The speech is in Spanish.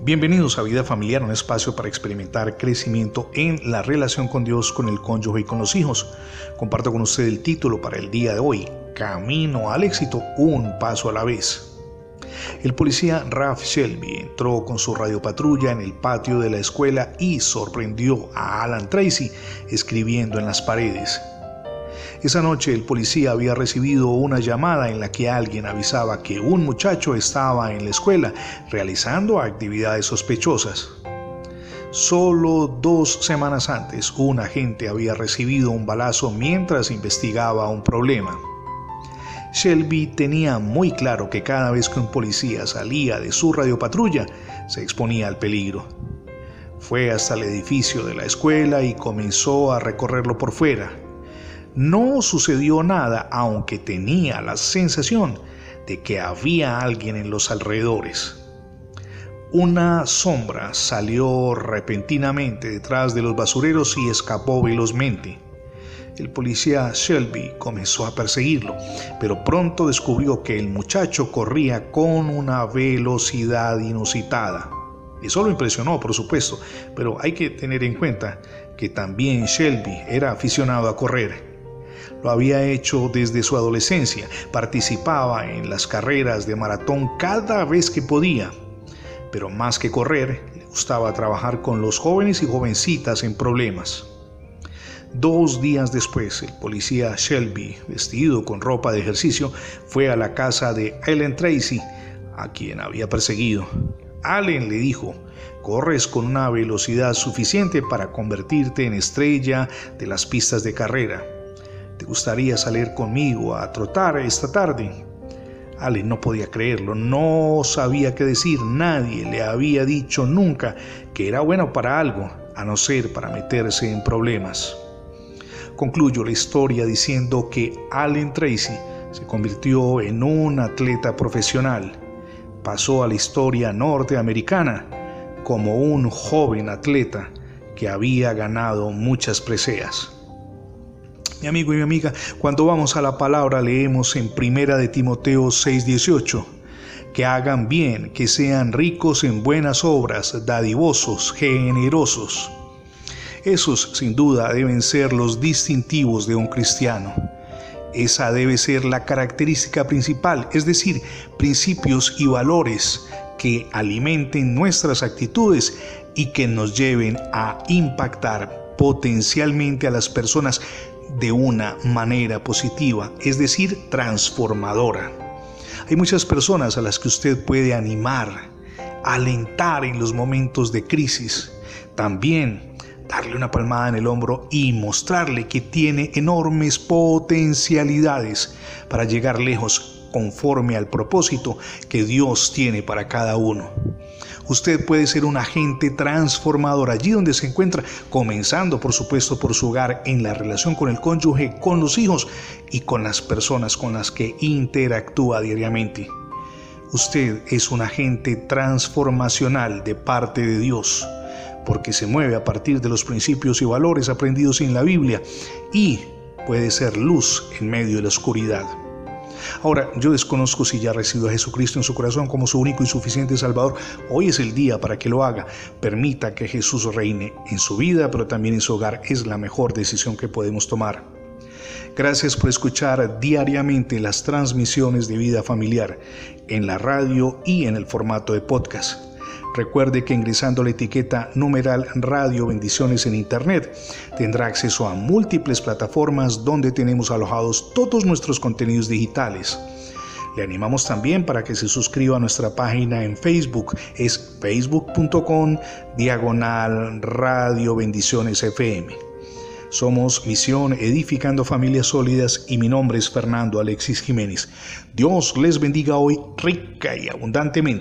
Bienvenidos a Vida Familiar, un espacio para experimentar crecimiento en la relación con Dios, con el cónyuge y con los hijos. Comparto con usted el título para el día de hoy, Camino al éxito, un paso a la vez. El policía Ralph Shelby entró con su radiopatrulla en el patio de la escuela y sorprendió a Alan Tracy escribiendo en las paredes. Esa noche el policía había recibido una llamada en la que alguien avisaba que un muchacho estaba en la escuela realizando actividades sospechosas. Solo dos semanas antes, un agente había recibido un balazo mientras investigaba un problema. Shelby tenía muy claro que cada vez que un policía salía de su radiopatrulla, se exponía al peligro. Fue hasta el edificio de la escuela y comenzó a recorrerlo por fuera. No sucedió nada, aunque tenía la sensación de que había alguien en los alrededores. Una sombra salió repentinamente detrás de los basureros y escapó velozmente. El policía Shelby comenzó a perseguirlo, pero pronto descubrió que el muchacho corría con una velocidad inusitada. Eso lo impresionó, por supuesto, pero hay que tener en cuenta que también Shelby era aficionado a correr. Lo había hecho desde su adolescencia. Participaba en las carreras de maratón cada vez que podía. Pero más que correr, le gustaba trabajar con los jóvenes y jovencitas en problemas. Dos días después, el policía Shelby, vestido con ropa de ejercicio, fue a la casa de Ellen Tracy, a quien había perseguido. Allen le dijo, corres con una velocidad suficiente para convertirte en estrella de las pistas de carrera. ¿Te gustaría salir conmigo a trotar esta tarde? Ale no podía creerlo, no sabía qué decir, nadie le había dicho nunca que era bueno para algo, a no ser para meterse en problemas. Concluyo la historia diciendo que Allen Tracy se convirtió en un atleta profesional. Pasó a la historia norteamericana como un joven atleta que había ganado muchas preseas. Mi amigo y mi amiga, cuando vamos a la palabra leemos en Primera de Timoteo 6:18, que hagan bien, que sean ricos en buenas obras, dadivosos, generosos. Esos sin duda deben ser los distintivos de un cristiano. Esa debe ser la característica principal, es decir, principios y valores que alimenten nuestras actitudes y que nos lleven a impactar potencialmente a las personas de una manera positiva, es decir, transformadora. Hay muchas personas a las que usted puede animar, alentar en los momentos de crisis. También darle una palmada en el hombro y mostrarle que tiene enormes potencialidades para llegar lejos conforme al propósito que Dios tiene para cada uno. Usted puede ser un agente transformador allí donde se encuentra, comenzando por supuesto por su hogar, en la relación con el cónyuge, con los hijos y con las personas con las que interactúa diariamente. Usted es un agente transformacional de parte de Dios, porque se mueve a partir de los principios y valores aprendidos en la Biblia y puede ser luz en medio de la oscuridad. Ahora, yo desconozco si ya recibió a Jesucristo en su corazón como su único y suficiente Salvador. Hoy es el día para que lo haga. Permita que Jesús reine en su vida, pero también en su hogar. Es la mejor decisión que podemos tomar. Gracias por escuchar diariamente las transmisiones de vida familiar en la radio y en el formato de podcast. Recuerde que ingresando la etiqueta numeral Radio Bendiciones en Internet tendrá acceso a múltiples plataformas donde tenemos alojados todos nuestros contenidos digitales. Le animamos también para que se suscriba a nuestra página en Facebook, es facebook.com diagonal Radio Bendiciones FM. Somos Misión Edificando Familias Sólidas y mi nombre es Fernando Alexis Jiménez. Dios les bendiga hoy rica y abundantemente.